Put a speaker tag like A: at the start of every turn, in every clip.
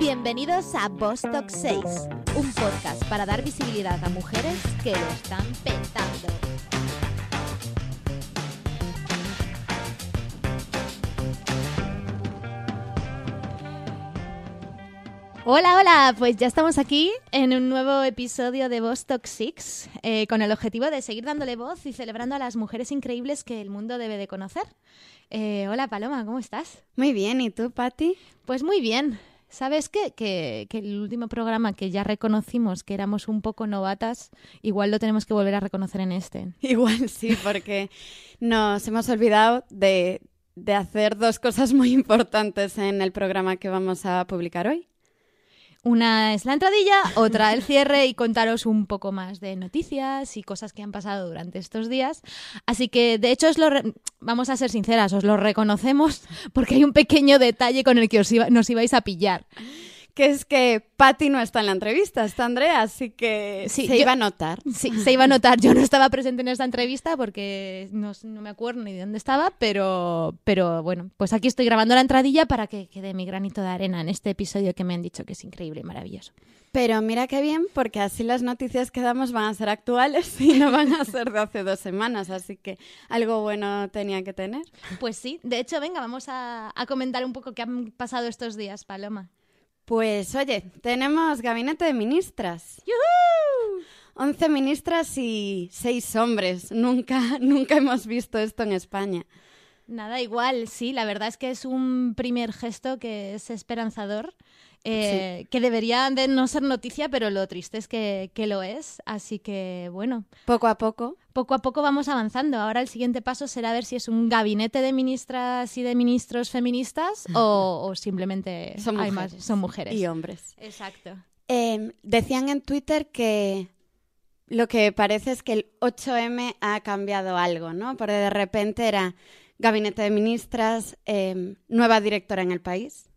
A: Bienvenidos a Bostock 6, un podcast para dar visibilidad a mujeres que lo están petando. Hola, hola, pues ya estamos aquí en un nuevo episodio de Bostock 6 eh, con el objetivo de seguir dándole voz y celebrando a las mujeres increíbles que el mundo debe de conocer. Eh, hola Paloma, ¿cómo estás?
B: Muy bien, ¿y tú, Patti?
A: Pues muy bien. ¿Sabes qué? Que, que el último programa que ya reconocimos que éramos un poco novatas, igual lo tenemos que volver a reconocer en este.
B: Igual sí, porque nos hemos olvidado de, de hacer dos cosas muy importantes en el programa que vamos a publicar hoy.
A: Una es la entradilla, otra el cierre y contaros un poco más de noticias y cosas que han pasado durante estos días. Así que, de hecho, os lo vamos a ser sinceras, os lo reconocemos porque hay un pequeño detalle con el que os nos ibais a pillar.
B: Que es que Patti no está en la entrevista, está Andrea, así que
A: Sí,
B: se
A: yo-
B: iba a notar.
A: Sí, se iba a notar. Yo no estaba presente en esta entrevista porque no, no me acuerdo ni de dónde estaba, pero, pero bueno, pues aquí estoy grabando la entradilla para que quede mi granito de arena en este episodio que me han dicho que es increíble y maravilloso.
B: Pero mira qué bien, porque así las noticias que damos van a ser actuales y no van a ser de hace dos semanas, así que algo bueno tenía que tener.
A: Pues sí, de hecho, venga, vamos a, a comentar un poco qué han pasado estos días, Paloma.
B: Pues oye, tenemos gabinete de ministras.
A: ¡Yujú!
B: 11 ministras y 6 hombres. Nunca, nunca hemos visto esto en España.
A: Nada, igual, sí, la verdad es que es un primer gesto que es esperanzador, eh, que debería de no ser noticia, pero lo triste es que, que lo es. Así que, bueno,
B: Poco a poco.
A: poco a poco vamos avanzando. Ahora el siguiente paso será ver si es un gabinete de ministras y de ministros feministas o, o simplemente
B: Son
A: hay
B: mujeres.
A: más, son mujeres.
B: Y hombres.
A: Exacto.
B: Eh, decían en Twitter que lo que parece es que el 8M ha cambiado algo, ¿no? Porque de repente era gabinete de ministras, eh, nueva directora en el país.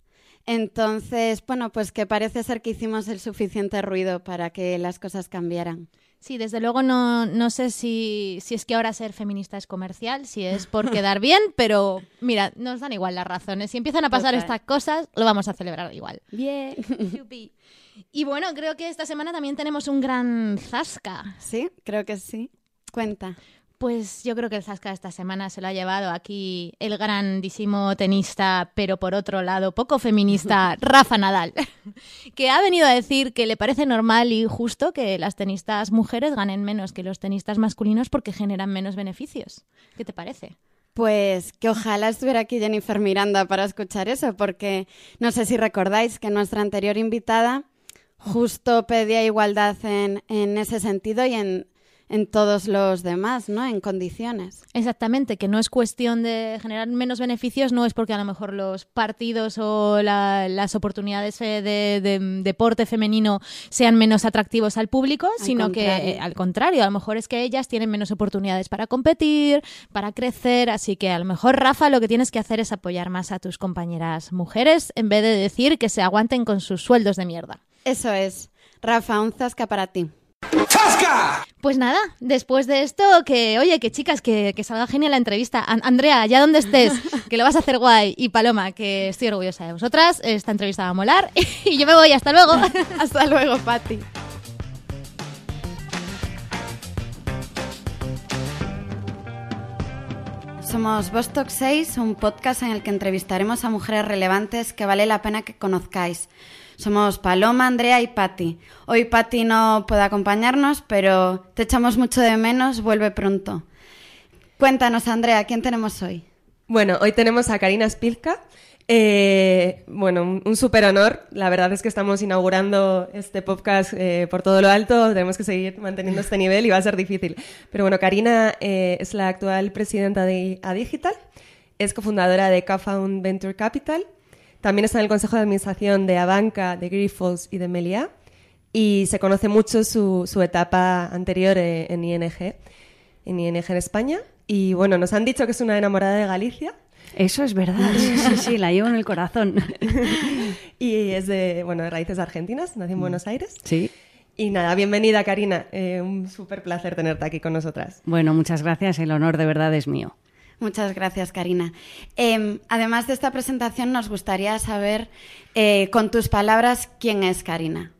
B: Entonces, bueno, pues que parece ser que hicimos el suficiente ruido para que las cosas cambiaran.
A: Sí, desde luego no, no sé si, si es que ahora ser feminista es comercial, si es por quedar bien, pero mira, nos dan igual las razones. Si empiezan a pasar estas cosas, lo vamos a celebrar igual.
B: Bien.
A: Yupi. Y bueno, creo que esta semana también tenemos un gran zasca.
B: Sí, creo que sí. Cuenta.
A: Pues yo creo que el zasca esta semana se lo ha llevado aquí el grandísimo tenista, pero por otro lado poco feminista, Rafa Nadal, que ha venido a decir que le parece normal y justo que las tenistas mujeres ganen menos que los tenistas masculinos porque generan menos beneficios. ¿Qué te parece?
B: Pues que ojalá estuviera aquí Jennifer Miranda para escuchar eso, porque no sé si recordáis que nuestra anterior invitada justo pedía igualdad en, en ese sentido y en, en todos los demás, ¿no? En condiciones.
A: Exactamente, que no es cuestión de generar menos beneficios, no es porque a lo mejor los partidos o la- las oportunidades de, de deporte femenino sean menos atractivos al público,
B: Al
A: sino que eh, al contrario, a lo mejor es que ellas tienen menos oportunidades para competir, para crecer, así que a lo mejor Rafa lo que tienes que hacer es apoyar más a tus compañeras mujeres en vez de decir que se aguanten con sus sueldos de mierda.
B: Eso es. Rafa, un zasca para ti.
A: Pues nada, después de esto, que oye, que chicas, que, que salga genial la entrevista. An- Andrea, ya donde estés, que lo vas a hacer guay. Y Paloma, que estoy orgullosa de vosotras. Esta entrevista va a molar. Y yo me voy, hasta luego.
B: Hasta luego, Patti. Somos Vostok 6, un podcast en el que entrevistaremos a mujeres relevantes que vale la pena que conozcáis. Somos Paloma, Andrea y Patti. Hoy Patti no puede acompañarnos, pero te echamos mucho de menos, vuelve pronto. Cuéntanos, Andrea, ¿quién tenemos hoy?
C: Bueno, hoy tenemos a Karina Spilka. Eh, bueno, un, un súper honor. La verdad es que estamos inaugurando este podcast eh, por todo lo alto. Tenemos que seguir manteniendo este nivel y va a ser difícil. Pero bueno, Karina eh, es la actual presidenta de Adigital. Es cofundadora de Cafound Venture Capital. También está en el consejo de administración de Abanca, de Grifols y de Meliá. Y se conoce mucho su, su etapa anterior en ING, en ING en España. Y bueno, nos han dicho que es una enamorada de Galicia.
D: Eso es verdad, sí, sí, sí, la llevo en el corazón.
C: Y es de, bueno, de raíces argentinas, nació en Buenos Aires.
D: Sí.
C: Y nada, bienvenida Karina, Eh, un súper placer tenerte aquí con nosotras.
D: Bueno, muchas gracias, el honor de verdad es mío.
B: Muchas gracias, Karina. Em, además de esta presentación, nos gustaría saber, eh, con tus palabras, quién es Karina.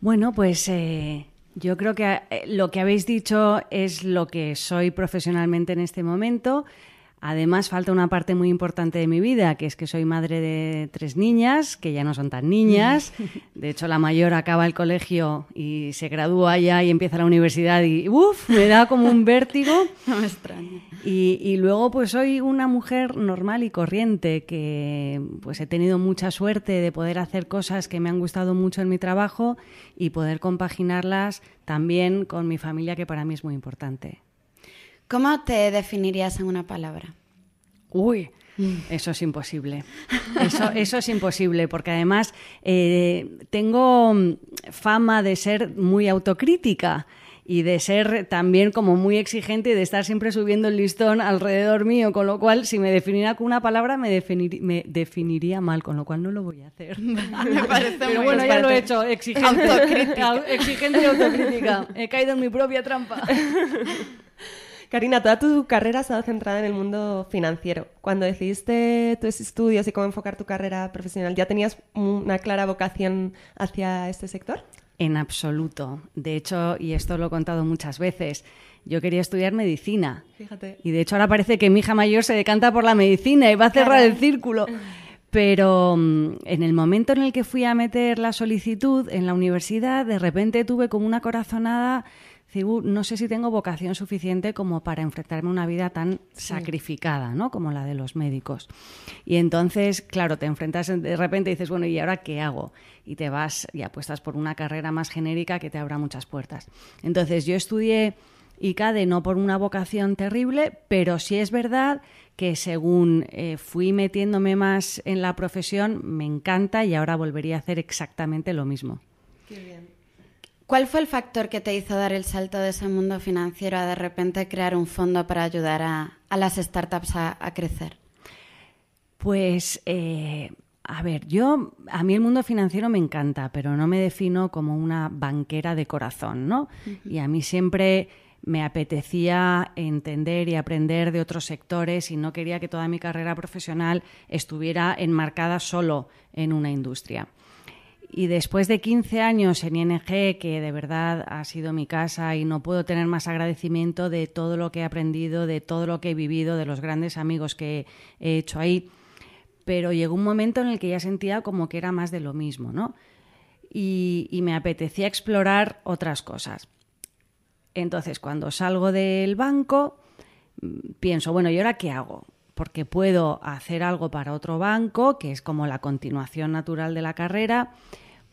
D: Bueno, pues eh, yo creo que lo que habéis dicho es lo que soy profesionalmente en este momento. Además, falta una parte muy importante de mi vida, que es que soy madre de tres niñas, que ya no son tan niñas. De hecho, la mayor acaba el colegio y se gradúa ya y empieza la universidad y ¡uf! me da como un vértigo.
B: No me extraña.
D: Y, y, luego, pues soy una mujer normal y corriente, que pues he tenido mucha suerte de poder hacer cosas que me han gustado mucho en mi trabajo y poder compaginarlas también con mi familia, que para mí es muy importante.
B: ¿Cómo te definirías en una palabra?
D: Uy, eso es imposible. Eso, eso es imposible, porque además eh, tengo fama de ser muy autocrítica y de ser también como muy exigente y de estar siempre subiendo el listón alrededor mío, con lo cual si me definiera con una palabra me, definir, me definiría mal, con lo cual no lo voy a hacer.
B: me parece
D: Pero
B: muy
D: bueno, ya lo he hecho, exigente, exigente y autocrítica. He caído en mi propia trampa.
C: Karina, toda tu carrera ha estado centrada en el mundo financiero. Cuando decidiste tus estudios y cómo enfocar tu carrera profesional, ¿ya tenías una clara vocación hacia este sector?
D: En absoluto. De hecho, y esto lo he contado muchas veces, yo quería estudiar medicina.
C: Fíjate.
D: Y de hecho ahora parece que mi hija mayor se decanta por la medicina y va a cerrar
B: Caray.
D: el círculo. Pero mm, en el momento en el que fui a meter la solicitud en la universidad, de repente tuve como una corazonada. Decir, "Uh, no sé si tengo vocación suficiente como para enfrentarme a una vida tan sacrificada, ¿no? Como la de los médicos. Y entonces, claro, te enfrentas de repente y dices, bueno, ¿y ahora qué hago? Y te vas y apuestas por una carrera más genérica que te abra muchas puertas. Entonces, yo estudié ICADE no por una vocación terrible, pero sí es verdad que según eh, fui metiéndome más en la profesión, me encanta y ahora volvería a hacer exactamente lo mismo.
B: ¿Cuál fue el factor que te hizo dar el salto de ese mundo financiero a de repente crear un fondo para ayudar a, a las startups a, a crecer?
D: Pues, eh, a ver, yo, a mí el mundo financiero me encanta, pero no me defino como una banquera de corazón, ¿no? Y a mí siempre me apetecía entender y aprender de otros sectores y no quería que toda mi carrera profesional estuviera enmarcada solo en una industria. Y después de 15 años en ING, que de verdad ha sido mi casa y no puedo tener más agradecimiento de todo lo que he aprendido, de todo lo que he vivido, de los grandes amigos que he hecho ahí, pero llegó un momento en el que ya sentía como que era más de lo mismo, ¿no? Y, y me apetecía explorar otras cosas. Entonces, cuando salgo del banco, mm, pienso, bueno, ¿y ahora qué hago? Porque puedo hacer algo para otro banco, que es como la continuación natural de la carrera,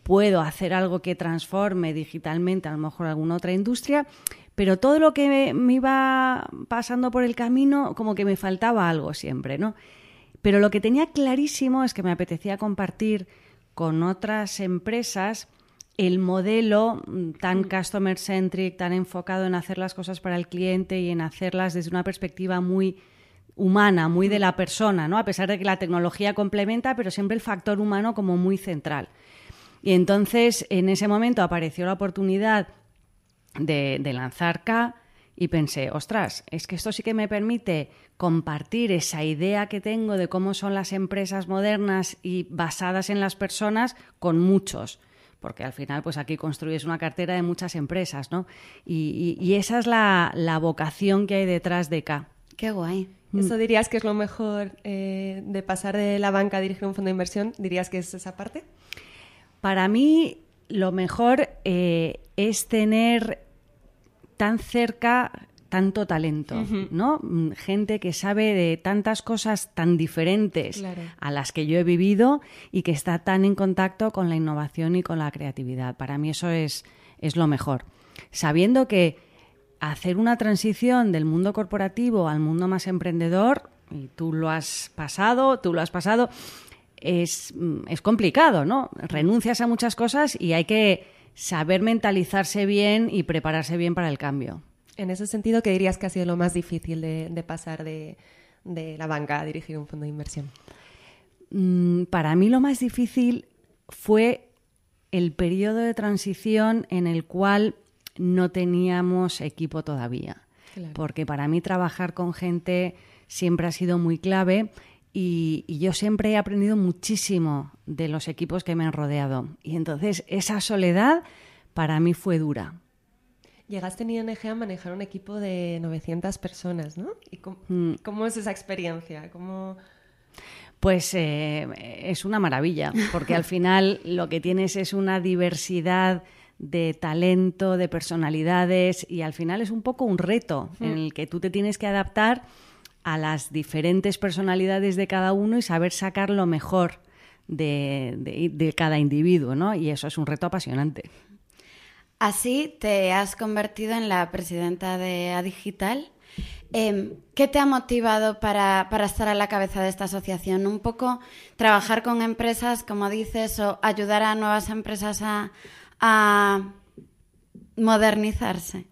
D: puedo hacer algo que transforme digitalmente a lo mejor alguna otra industria, pero todo lo que me, iba pasando por el camino, como que me faltaba algo siempre, ¿no? Pero lo que tenía clarísimo es que me apetecía compartir con otras empresas el modelo mm, tan customer centric, tan enfocado en hacer las cosas para el cliente y en hacerlas desde una perspectiva muy humana, muy de la persona, ¿no? A pesar de que la tecnología complementa, pero siempre el factor humano como muy central. Y entonces, en ese momento apareció la oportunidad de, de lanzar K y pensé, ostras, es que esto sí que me permite compartir esa idea que tengo de cómo son las empresas modernas y basadas en las personas con muchos porque al final pues aquí construyes una cartera de muchas empresas, ¿no? Y, y- y esa es la, la vocación que hay detrás de K.
B: Qué guay.
C: ¿Eso dirías que es lo mejor eh, de pasar de la banca a dirigir un fondo de inversión? ¿Dirías que es esa parte?
D: Para mí lo mejor eh, es tener tan cerca tanto talento, ¿no? Mm, Gente que sabe de tantas cosas tan diferentes
C: Claro.
D: a las que yo he vivido y que está tan en contacto con la innovación y con la creatividad. Para mí eso es, es lo mejor. Sabiendo que hacer una transición del mundo corporativo al mundo más emprendedor, y tú lo has pasado, tú lo has pasado, es, mm, es complicado, ¿no? Renuncias a muchas cosas y hay que saber mentalizarse bien y prepararse bien para el cambio.
C: En ese sentido, ¿qué dirías que ha sido lo más difícil de, de pasar de, de la banca a dirigir un fondo de inversión?
D: Mm, Para mí lo más difícil fue el periodo de transición en el cual no teníamos equipo todavía.
C: Claro.
D: Porque para mí trabajar con gente siempre ha sido muy clave y, yo siempre he aprendido muchísimo de los equipos que me han rodeado. Y entonces esa soledad para mí fue dura.
C: Llegaste en ING a manejar un equipo de 900 personas, ¿no? ¿Y mm. cómo, es esa experiencia? ¿Cómo...
D: Pues eh, es una maravilla, porque al final lo que tienes es una diversidad de talento, de personalidades y al final es un poco un reto en el que tú te tienes que adaptar a las diferentes personalidades de cada uno y saber sacar lo mejor de, cada individuo, ¿no? Y eso es un reto apasionante.
B: Así te has convertido en la presidenta de Adigital. Em, ¿Qué te ha motivado para, estar a la cabeza de esta asociación? Un poco trabajar con empresas, como dices, o ayudar a nuevas empresas a, a modernizarse?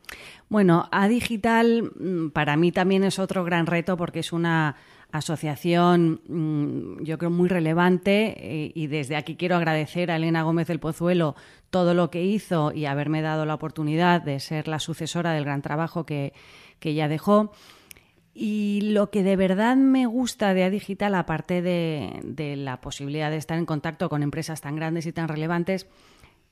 D: Bueno, A Digital mm, para mí también es otro gran reto porque es una asociación, mm, yo creo, muy relevante eh, y desde aquí quiero agradecer a Elena Gómez del Pozuelo todo lo que hizo y haberme dado la oportunidad de ser la sucesora del gran trabajo que, que ella dejó. Y lo que de verdad me gusta de A Digital, aparte de, de la posibilidad de estar en contacto con empresas tan grandes y tan relevantes,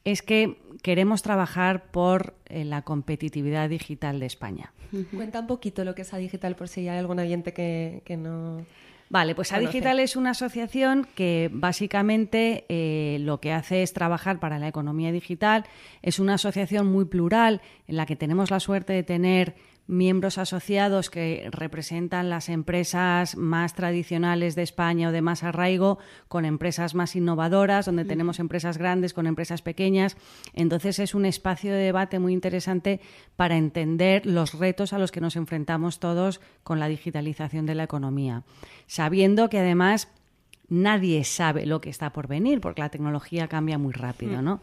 D: es que queremos trabajar por eh, la competitividad digital de España.
C: Cuenta un poquito lo que es A Digital por si hay algún oyente que, no...
D: Vale, pues A Digital es una asociación que básicamente eh, lo que hace es trabajar para la economía digital. Es una asociación muy plural en la que tenemos la suerte de tener miembros asociados que representan las empresas más tradicionales de España o de más arraigo con empresas más innovadoras, donde tenemos empresas grandes con empresas pequeñas. Entonces es un espacio de debate muy interesante para entender los retos a los que nos enfrentamos todos con la digitalización de la economía, sabiendo que además nadie sabe lo que está por venir, porque la tecnología cambia muy rápido, ¿no?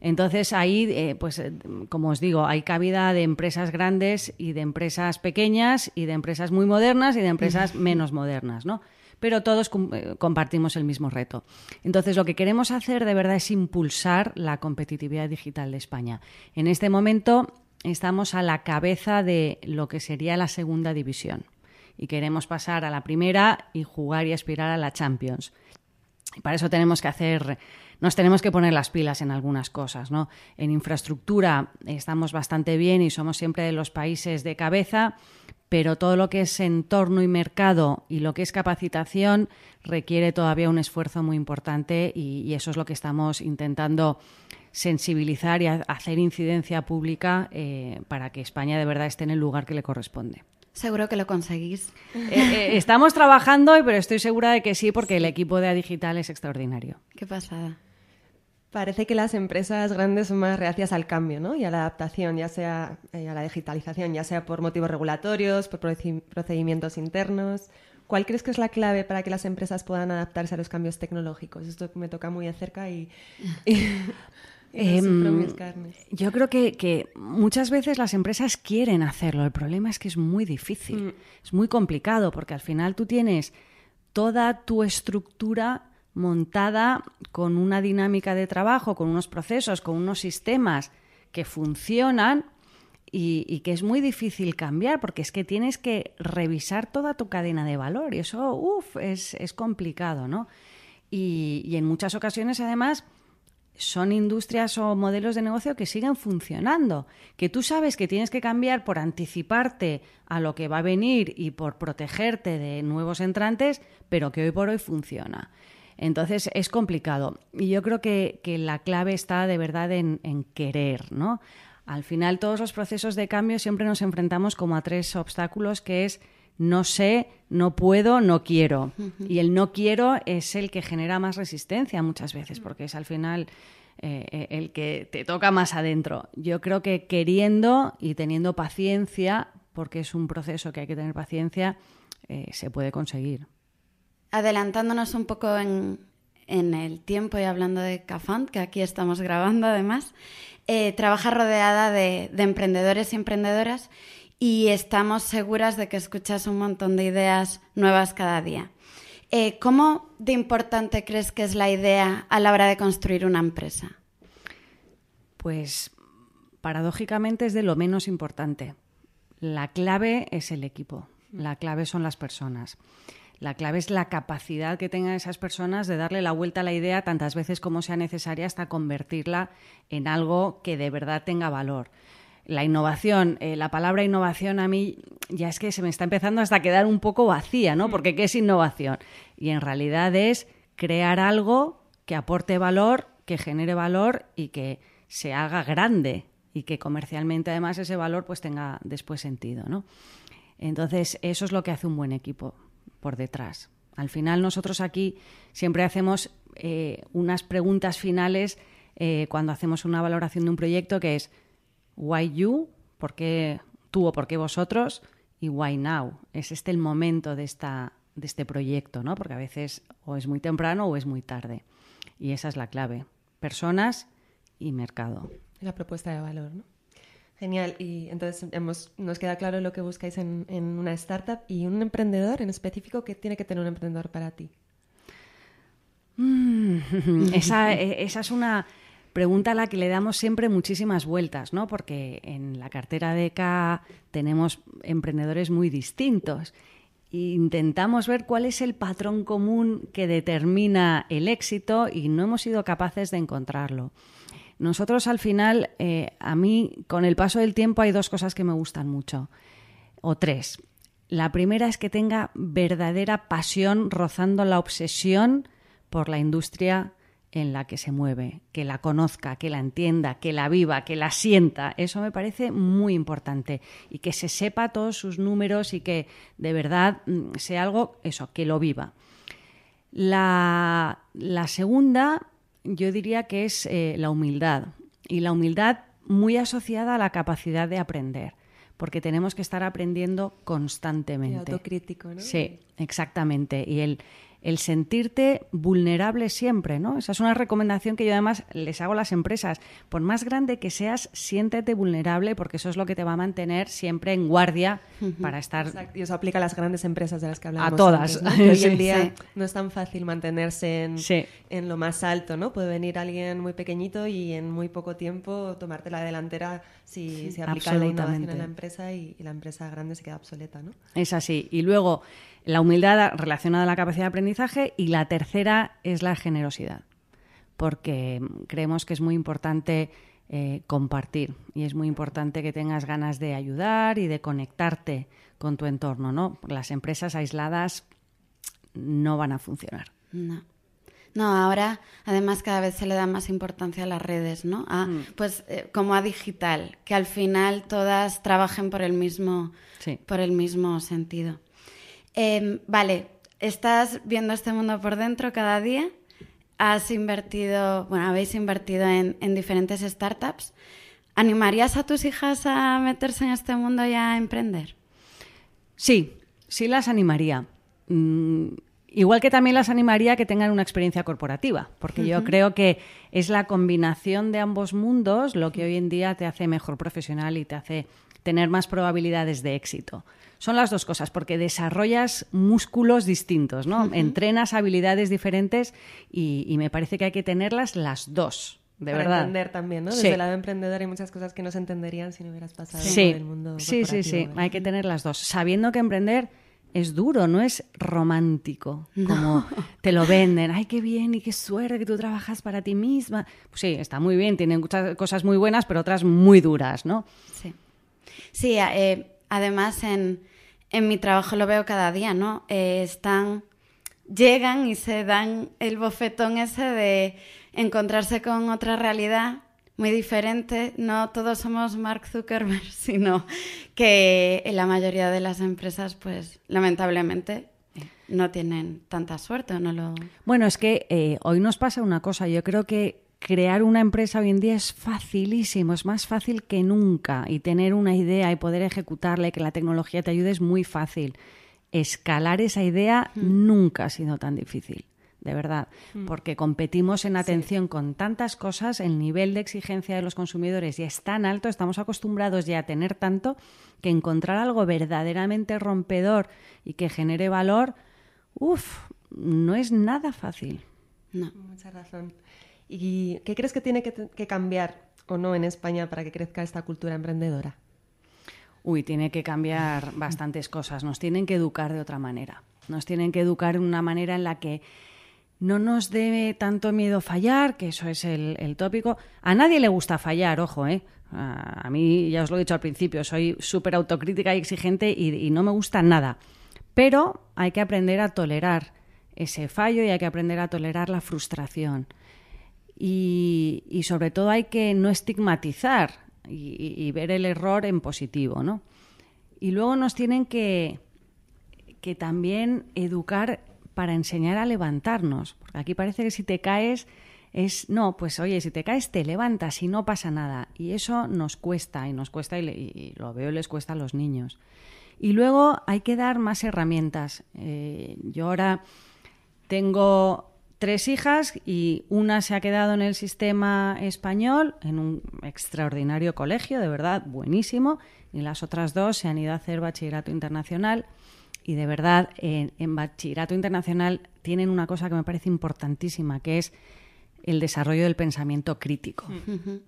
D: Entonces ahí, eh, pues eh, como os digo, hay cabida de empresas grandes y de empresas pequeñas y de empresas muy modernas y de empresas menos modernas, ¿no? Pero todos eh, compartimos el mismo reto. Entonces lo que queremos hacer de verdad es impulsar la competitividad digital de España. En este momento estamos a la cabeza de lo que sería la segunda división y queremos pasar a la primera y jugar y aspirar a la Champions. Y para eso tenemos que hacer nos tenemos que poner las pilas en algunas cosas. ¿no? En infraestructura estamos bastante bien y somos siempre de los países de cabeza, pero todo lo que es entorno y mercado y lo que es capacitación requiere todavía un esfuerzo muy importante y, eso es lo que estamos intentando sensibilizar y hacer incidencia pública eh, para que España de verdad esté en el lugar que le corresponde.
B: Seguro que lo conseguís.
D: Eh, eh, estamos trabajando, pero estoy segura de que sí, porque el equipo de Digital es extraordinario.
B: Qué pasada.
C: Parece que las empresas grandes son más reacias al cambio ¿no? y a la adaptación, ya sea eh, a la digitalización, ya sea por motivos regulatorios, por procedimientos internos. ¿Cuál crees que es la clave para que las empresas puedan adaptarse a los cambios tecnológicos? Esto me toca muy de cerca y,
D: em, yo creo que, muchas veces las empresas quieren hacerlo. El problema es que es muy difícil, mm. es muy complicado, porque al final tú tienes toda tu estructura montada con una dinámica de trabajo, con unos procesos, con unos sistemas que funcionan y, que es muy difícil cambiar porque es que tienes que revisar toda tu cadena de valor y eso, uff, es, complicado, ¿no? Y, y, en muchas ocasiones, además, son industrias o modelos de negocio que siguen funcionando, que tú sabes que tienes que cambiar por anticiparte a lo que va a venir y por protegerte de nuevos entrantes, pero que hoy por hoy funciona. Entonces es complicado. Y yo creo que, la clave está de verdad en, querer, ¿no? Al final todos los procesos de cambio siempre nos enfrentamos como a tres obstáculos que es no sé, no puedo, no quiero. Y el no quiero es el que genera más resistencia muchas veces, porque es al final eh, eh, el que te toca más adentro. Yo creo que queriendo y teniendo paciencia, porque es un proceso que hay que tener paciencia, eh, se puede conseguir
B: adelantándonos un poco en, el tiempo y hablando de Cafant, que aquí estamos grabando además, eh, trabaja rodeada de, emprendedores y emprendedoras y estamos seguras de que escuchas un montón de ideas nuevas cada día. Eh, ¿Cómo de importante crees que es la idea a la hora de construir una empresa?
D: Pues paradójicamente es de lo menos importante. La clave es el equipo La clave son las personas. La clave es la capacidad que tengan esas personas de darle la vuelta a la idea tantas veces como sea necesaria hasta convertirla en algo que de verdad tenga valor. La innovación, eh, la palabra innovación a mí ya es que se me está empezando hasta a quedar un poco vacía, ¿no? Porque ¿qué es innovación? Y en realidad es crear algo que aporte valor, que genere valor y que se haga grande y que comercialmente además ese valor pues tenga después sentido, ¿no? Entonces, eso es lo que hace un buen equipo por detrás. Al final nosotros aquí siempre hacemos eh, unas preguntas finales eh, cuando hacemos una valoración de un proyecto que es why you, por qué tú o por qué vosotros y why now. Es este el momento de, esta, de este proyecto, ¿no? Porque a veces o es muy temprano o es muy tarde. Y esa es la clave. Personas y mercado.
C: La propuesta de valor, ¿no? Genial. Y entonces hemos, nos queda claro lo que buscáis en, una startup y un emprendedor en específico. ¿Qué tiene que tener un emprendedor para ti?
D: Mm, esa, e, esa, es una pregunta a la que le damos siempre muchísimas vueltas, ¿no? Porque en la cartera de K tenemos emprendedores muy distintos. Intentamos ver cuál es el patrón común que determina el éxito y no hemos sido capaces de encontrarlo. Nosotros al final, eh, a mí con el paso del tiempo hay dos cosas que me gustan mucho, o tres. La primera es que tenga verdadera pasión rozando la obsesión por la industria en la que se mueve, que la conozca, que la entienda, que la viva, que la sienta. Eso me parece muy importante y que se sepa todos sus números y que de verdad mm, sea algo, eso, que lo viva. La, la segunda yo diría que es eh, la humildad. Y la humildad muy asociada a la capacidad de aprender, porque tenemos que estar aprendiendo constantemente.
C: autocrítico, ¿no?
D: Sí, exactamente. Y el, el sentirte vulnerable siempre, ¿no? Esa es una recomendación que yo además les hago a las empresas. Por más grande que seas, siéntete vulnerable porque eso es lo que te va a mantener siempre en guardia para estar...
C: Exacto. Y eso aplica a las grandes empresas de las que hablamos.
D: A todas.
C: hoy en día no es tan fácil mantenerse en, en, lo más alto, ¿no? Puede venir alguien muy pequeñito y en muy poco tiempo tomarte la delantera si se aplica la innovación en la empresa y, y la empresa grande se queda obsoleta, ¿no?
D: Es así. Y luego la humildad relacionada a la capacidad de aprendizaje y la tercera es la generosidad, porque creemos que es muy importante eh, compartir y es muy importante que tengas ganas de ayudar y de conectarte con tu entorno, ¿no? Las empresas aisladas no van a funcionar.
B: No. No, ahora además cada vez se le da más importancia a las redes, ¿no? Mm. Pues eh, como a digital, que al final todas trabajen por el mismo, por el mismo sentido. Em, vale, estás viendo este mundo por dentro cada día, has invertido, bueno, habéis invertido en, diferentes startups. ¿Animarías a tus hijas a meterse en este mundo y a emprender?
D: Sí, sí las animaría. Mm, igual que también las animaría a que tengan una experiencia corporativa, porque yo creo que es la combinación de ambos mundos lo que hoy en día te hace mejor profesional y te hace tener más probabilidades de éxito. Son las dos cosas, porque desarrollas músculos distintos, ¿no? Entrenas habilidades diferentes y, me parece que hay que tenerlas las dos. De
C: Para
D: verdad.
C: entender también, ¿no? Desde el lado emprendedor hay muchas cosas que no se entenderían si no hubieras pasado por el mundo
D: Sí, sí, sí. Hay que tener las dos. Sabiendo que emprender es duro, no es romántico, como te lo venden. Ay, qué bien y qué suerte que tú trabajas para ti misma. Pues sí, está muy bien, tienen muchas cosas muy buenas, pero otras muy duras, ¿no?
B: Sí. Sí, eh, además en, mi trabajo lo veo cada día, ¿no? Eh, están, llegan y se dan el bofetón ese de encontrarse con otra realidad muy diferente. No todos somos Mark Zuckerberg, sino que en la mayoría de las empresas, pues lamentablemente, no tienen tanta suerte no lo...
D: Bueno, es que eh, hoy nos pasa una cosa. Yo creo que crear una empresa hoy en día es facilísimo, es más fácil que nunca y tener una idea y poder ejecutarla y que la tecnología te ayude es muy fácil. Escalar esa idea mm. nunca ha sido tan difícil, de verdad, mm. porque competimos en atención con tantas cosas, el nivel de exigencia de los consumidores ya es tan alto, estamos acostumbrados ya a tener tanto que encontrar algo verdaderamente rompedor y que genere valor, uff, no es nada fácil.
C: No, mucha razón. ¿Y qué crees que tiene que, cambiar o no en España para que crezca esta cultura emprendedora?
D: uy, tiene que cambiar bastantes cosas. Nos tienen que educar de otra manera. Nos tienen que educar de una manera en la que no nos debe tanto miedo fallar, que eso es el, tópico. A nadie le gusta fallar, ojo, ¿eh? A, mí, ya os lo he dicho al principio, soy súper autocrítica y exigente y, no me gusta nada. Pero hay que aprender a tolerar ese fallo y hay que aprender a tolerar la frustración. Y, sobre todo hay que no estigmatizar y, ver el error en positivo, ¿no? Y luego nos tienen que, que también educar para enseñar a levantarnos. Porque aquí parece que si te caes es, no, pues oye, si te caes te levantas y no pasa nada. Y eso nos cuesta y nos cuesta y, lo veo les cuesta a los niños. Y luego hay que dar más herramientas. Eh, yo ahora tengo tres hijas y una se ha quedado en el sistema español, en un extraordinario colegio, de verdad, buenísimo, y las otras dos se han ido a hacer bachillerato internacional y de verdad en, bachillerato internacional tienen una cosa que me parece importantísima, que es el desarrollo del pensamiento crítico,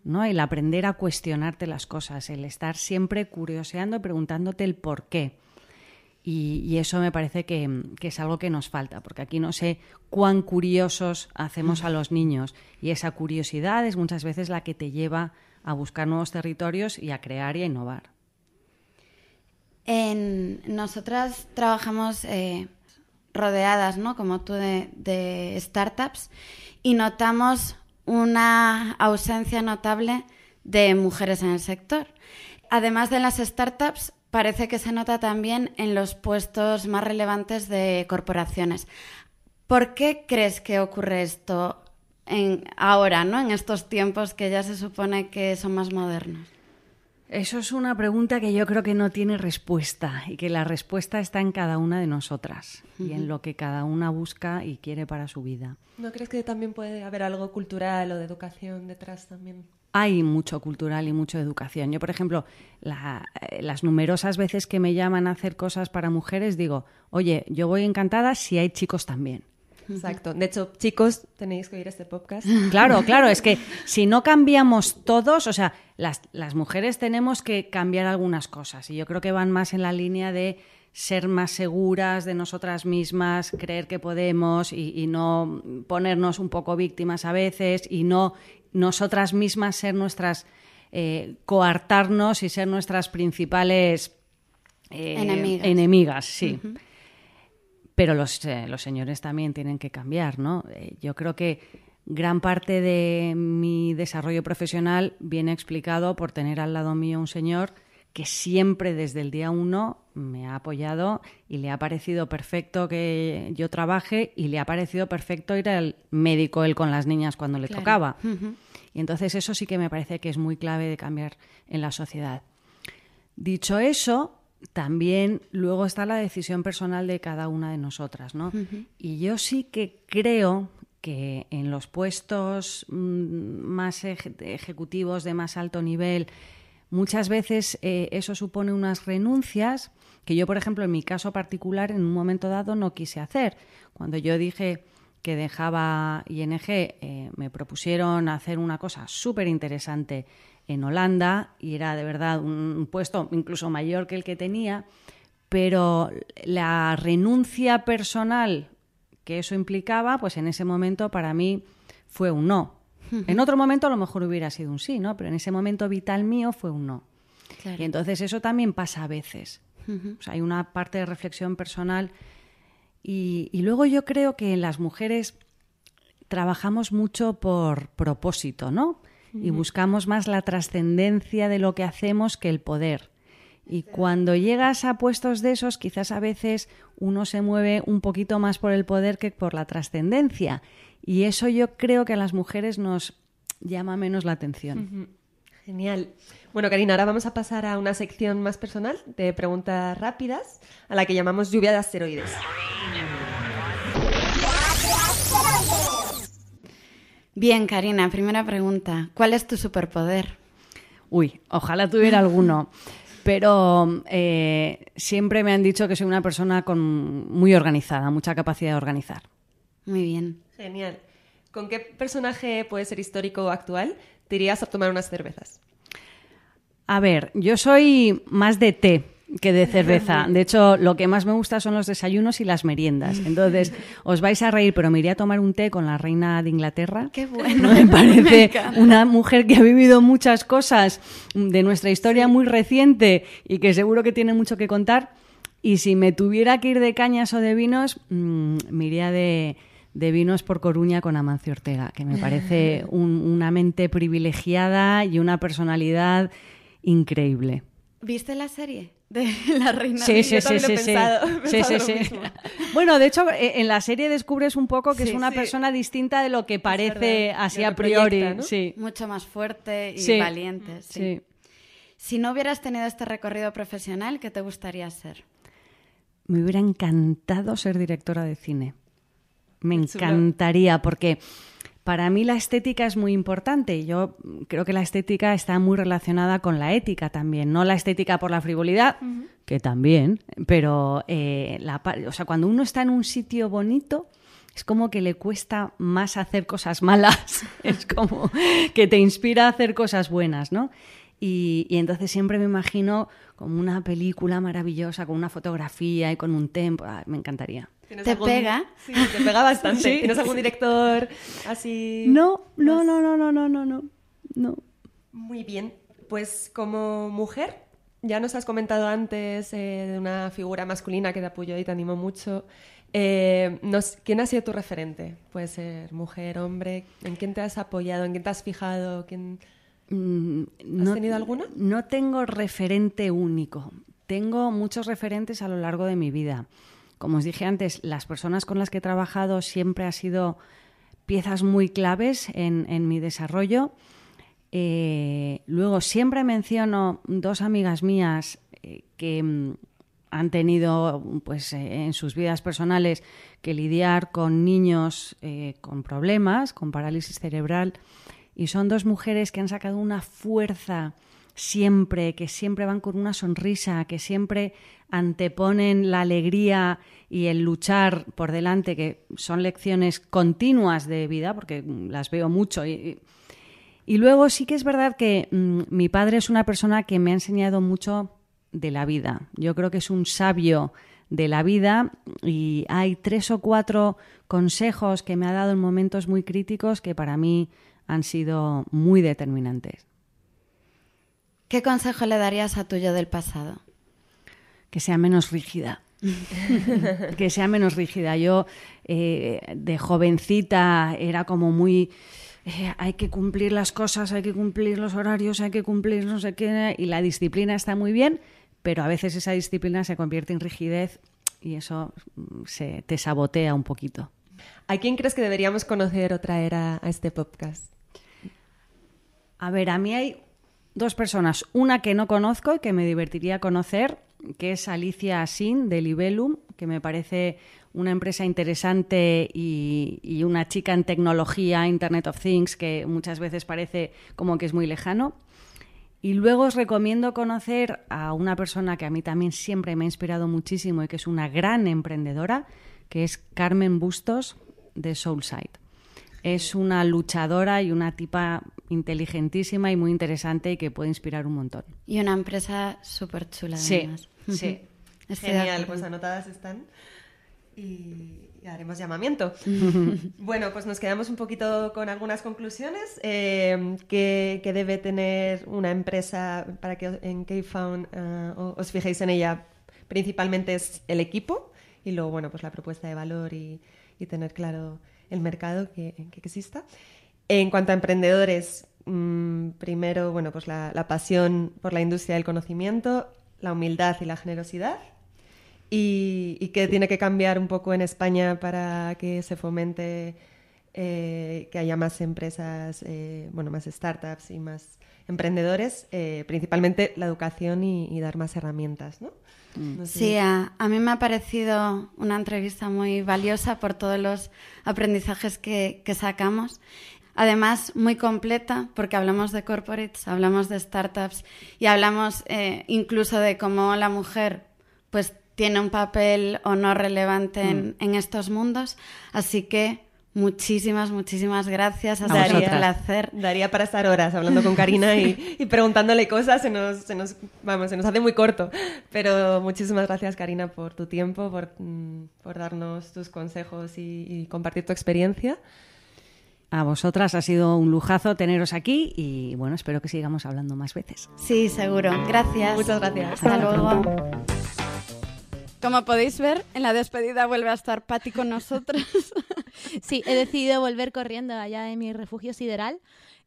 D: ¿no? El aprender a cuestionarte las cosas, el estar siempre curioseando, preguntándote el por qué. Y, eso me parece que, es algo que nos falta, porque aquí no sé cuán curiosos hacemos a los niños y esa curiosidad es muchas veces la que te lleva a buscar nuevos territorios y a crear y a innovar.
B: En, nosotras trabajamos eh, rodeadas, ¿no? Como tú, de, startups y notamos una ausencia notable de mujeres en el sector. Además de las startups, parece que se nota también en los puestos más relevantes de corporaciones. ¿Por qué crees que ocurre esto en, ahora, ¿no? en estos tiempos que ya se supone que son más modernos?
D: Eso es una pregunta que yo creo que no tiene respuesta y que la respuesta está en cada una de nosotras y en lo que cada una busca y quiere para su vida.
C: ¿No crees que también puede haber algo cultural o de educación detrás también?
D: Hay mucho cultural y mucho educación. Yo, por ejemplo, eh, las numerosas veces que me llaman a hacer cosas para mujeres, digo, oye, yo voy encantada si hay chicos también.
C: Exacto. De hecho, chicos, tenéis que oír este podcast.
D: Claro, claro, es que si no cambiamos todos, o sea, las, las mujeres tenemos que cambiar algunas cosas y yo creo que van más en la línea de ser más seguras de nosotras mismas, creer que podemos y, no ponernos un poco víctimas a veces y no nosotras mismas ser nuestras, eh, coartarnos y ser nuestras principales
B: eh, enemigas.
D: enemigas. sí. Pero los, eh, los señores también tienen que cambiar, ¿no? Yo creo que gran parte de mi desarrollo profesional viene explicado por tener al lado mío un señor que siempre desde el día uno me ha apoyado y le ha parecido perfecto que yo trabaje y le ha parecido perfecto ir al médico él con las niñas cuando le tocaba. Y entonces eso sí que me parece que es muy clave de cambiar en la sociedad. Dicho eso, también luego está la decisión personal de cada una de nosotras, ¿no? Y yo sí que creo que en los puestos mm, más ejecutivos de más alto nivel, muchas veces eh, eso supone unas renuncias que yo, por ejemplo, en mi caso particular, en un momento dado no quise hacer. Cuando yo dije que dejaba ING, eh, me propusieron hacer una cosa súper interesante en Holanda y era de verdad un puesto incluso mayor que el que tenía, pero la renuncia personal que eso implicaba, pues en ese momento para mí fue un no. En otro momento a lo mejor hubiera sido un sí, ¿no? Pero en ese momento vital mío fue un no. Y entonces eso también pasa a veces. hay una parte de reflexión personal y, y luego yo creo que en las mujeres trabajamos mucho por propósito, ¿no? y buscamos más la trascendencia de lo que hacemos que el poder. Y cuando llegas a puestos de esos, quizás a veces uno se mueve un poquito más por el poder que por la trascendencia. Y eso yo creo que a las mujeres nos llama menos la atención.
C: Genial. Bueno, Karina, ahora vamos a pasar a una sección más personal de preguntas rápidas, a la que llamamos lluvia de asteroides.
B: Bien, Karina, primera pregunta. ¿Cuál es tu superpoder?
D: Uy, ojalá tuviera alguno. Pero eh, siempre me han dicho que soy una persona con muy organizada, mucha capacidad de organizar.
B: Muy bien.
C: Genial. ¿Con qué personaje puede ser histórico o actual te irías a tomar unas cervezas?
D: A ver, yo soy más de té que de cerveza. De hecho, lo que más me gusta son los desayunos y las meriendas. Entonces, os vais a reír, pero me iría a tomar un té con la reina de Inglaterra.
B: Qué bueno.
D: Me parece una mujer que ha vivido muchas cosas de nuestra historia muy reciente y que seguro que tiene mucho que contar. Y si me tuviera que ir de cañas o de vinos, mmm, me iría de, de vinos por Coruña con Amancio Ortega, que me parece un- una mente privilegiada y una personalidad increíble.
B: ¿Viste la serie de La Reina?
D: Sí,
B: de-
D: sí, sí, sí, sí. Bueno, de hecho, eh, en la serie descubres un poco que
B: Sí,
D: es una
C: sí.
D: persona distinta de lo que parece así a priori.
C: proyecta, ¿no?
D: Sí.
B: Mucho más fuerte y
D: Sí.
B: valiente. sí.
D: Sí.
B: Si no hubieras tenido este recorrido profesional, ¿qué te gustaría ser?
D: Me hubiera encantado ser directora de cine. Me encantaría, porque para mí la estética es muy importante. Yo creo que la estética está muy relacionada con la ética también. No la estética por la frivolidad, que también, pero eh, la o sea, cuando uno está en un sitio bonito, es como que le cuesta más hacer cosas malas. es como que te inspira a hacer cosas buenas, ¿no? Y, y entonces siempre me imagino como una película maravillosa, con una fotografía y con un tempo. Ah, me encantaría.
C: ¿Tienes
B: ¿Te pega?
C: Sí, te pega bastante.
D: Sí.
C: ¿Tienes algún director así?
D: No, no, no, no, no, no, no, no. no.
C: Muy bien. Pues como mujer, ya nos has comentado antes eh, de una figura masculina que te apoyó y te animó mucho. Eh, nos- ¿Quién ha sido tu referente? Puede ser mujer, hombre. ¿En quién te has apoyado? ¿En quién te has fijado? ¿Quién...
D: Mm,
C: ¿Has tenido alguno?
D: No tengo referente único. Tengo muchos referentes a lo largo de mi vida. Como os dije antes, las personas con las que he trabajado siempre han sido piezas muy claves en, mi desarrollo. Eh, luego siempre menciono dos amigas mías eh, que mm, han tenido pues, eh, en sus vidas personales que lidiar con niños con problemas, con parálisis cerebral, y son dos mujeres que han sacado una fuerza siempre, que siempre van con una sonrisa, que siempre anteponen la alegría y el luchar por delante, que son lecciones continuas de vida, porque mm, las veo mucho. Y, luego sí que es verdad que mm, mi padre es una persona que me ha enseñado mucho de la vida. Yo creo que es un sabio de la vida y hay tres o cuatro consejos que me ha dado en momentos muy críticos que para mí han sido muy determinantes.
B: ¿Qué consejo le darías a tu yo del pasado?
D: que sea menos rígida. que sea menos rígida. Yo eh, de jovencita era como muy... eh, hay que cumplir las cosas, hay que cumplir los horarios, hay que cumplir no sé qué, y la disciplina está muy bien, pero a veces esa disciplina se convierte en rigidez y eso mm, se, te sabotea un poquito.
C: ¿A quién crees que deberíamos conocer o traer a, a este podcast?
D: A ver, a mí hay dos personas. Una que no conozco y que me divertiría conocer, que es Alicia Sin de Libellum, que me parece una empresa interesante y, y una chica en tecnología, Internet of Things, que muchas veces parece como que es muy lejano. Y luego os recomiendo conocer a una persona que a mí también siempre me ha inspirado muchísimo y que es una gran emprendedora, que es Carmen Bustos de Soulside. Es una luchadora y una tipa inteligentísima y muy interesante y que puede inspirar un montón.
B: Y una empresa súper chula,
D: Sí,
B: además.
D: sí.
C: Genial, pues anotadas están. Y y haremos llamamiento. bueno, pues nos quedamos un poquito con algunas conclusiones. Eh, que, que debe tener una empresa para que en Kfound eh, os fijéis en ella? Principalmente es el equipo y luego, bueno, pues la propuesta de valor y, y tener claro el mercado que, que exista. En cuanto a emprendedores, mm, primero, bueno, pues la, pasión por la industria del conocimiento, la humildad y la generosidad. Y, y que tiene que cambiar un poco en España para que se fomente eh, que haya más empresas, eh, bueno, más startups y más emprendedores, eh, principalmente la educación y, y dar más herramientas, ¿no? No sé.
B: Sí, a, a mí me ha parecido una entrevista muy valiosa por todos los aprendizajes que, que sacamos. Además, muy completa, porque hablamos de corporates, hablamos de startups y hablamos eh, incluso de cómo la mujer pues, tiene un papel o no relevante en, en estos mundos. Así que Muchísimas, muchísimas gracias. Ha
D: A
B: sido un placer.
C: Daría para estar horas hablando con Karina y, y preguntándole cosas, se nos, se nos, vamos, se nos hace muy corto. Pero muchísimas gracias, Karina, por tu tiempo, por, mm, por darnos tus consejos y, y compartir tu experiencia.
D: A vosotras ha sido un lujazo teneros aquí y bueno, espero que sigamos hablando más veces.
B: Sí, seguro. Gracias.
C: Muchas gracias.
B: Hasta
D: Hasta
B: luego. Como podéis ver, en la despedida vuelve a estar Patti con nosotros.
A: Sí, he decidido volver corriendo allá de mi refugio sideral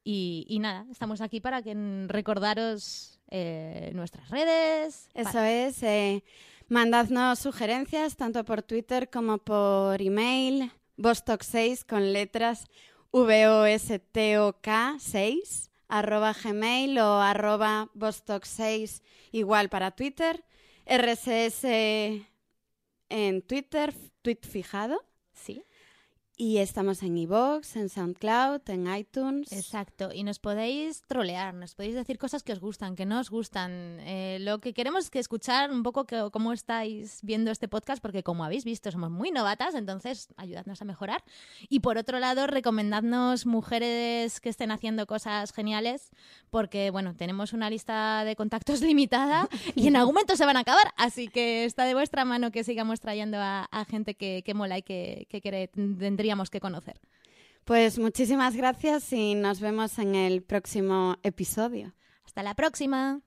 A: y, y nada, estamos aquí para que recordaros eh, nuestras redes.
B: Eso es. eh, mandadnos sugerencias tanto por Twitter como por email. Vostok6 con letras V-O-S-T-O-K 6 arroba gmail o arroba vostok6 igual para Twitter. RSS en Twitter, tweet fijado.
A: Sí,
B: Y estamos en iVoox, en SoundCloud, en iTunes.
A: exacto. Y nos podéis trolear, nos podéis decir cosas que os gustan, que no os gustan. Eh, lo que queremos es que escuchar un poco que, cómo estáis viendo este podcast, porque como habéis visto, somos muy novatas, entonces ayudadnos a mejorar. Y por otro lado, recomendadnos mujeres que estén haciendo cosas geniales, porque bueno, tenemos una lista de contactos limitada y en algún momento se van a acabar, así que está de vuestra mano que sigamos trayendo a, a gente que, que mola y que, que quere- tendríamos que conocer.
B: Pues muchísimas gracias y nos vemos en el próximo episodio.
A: Hasta la próxima.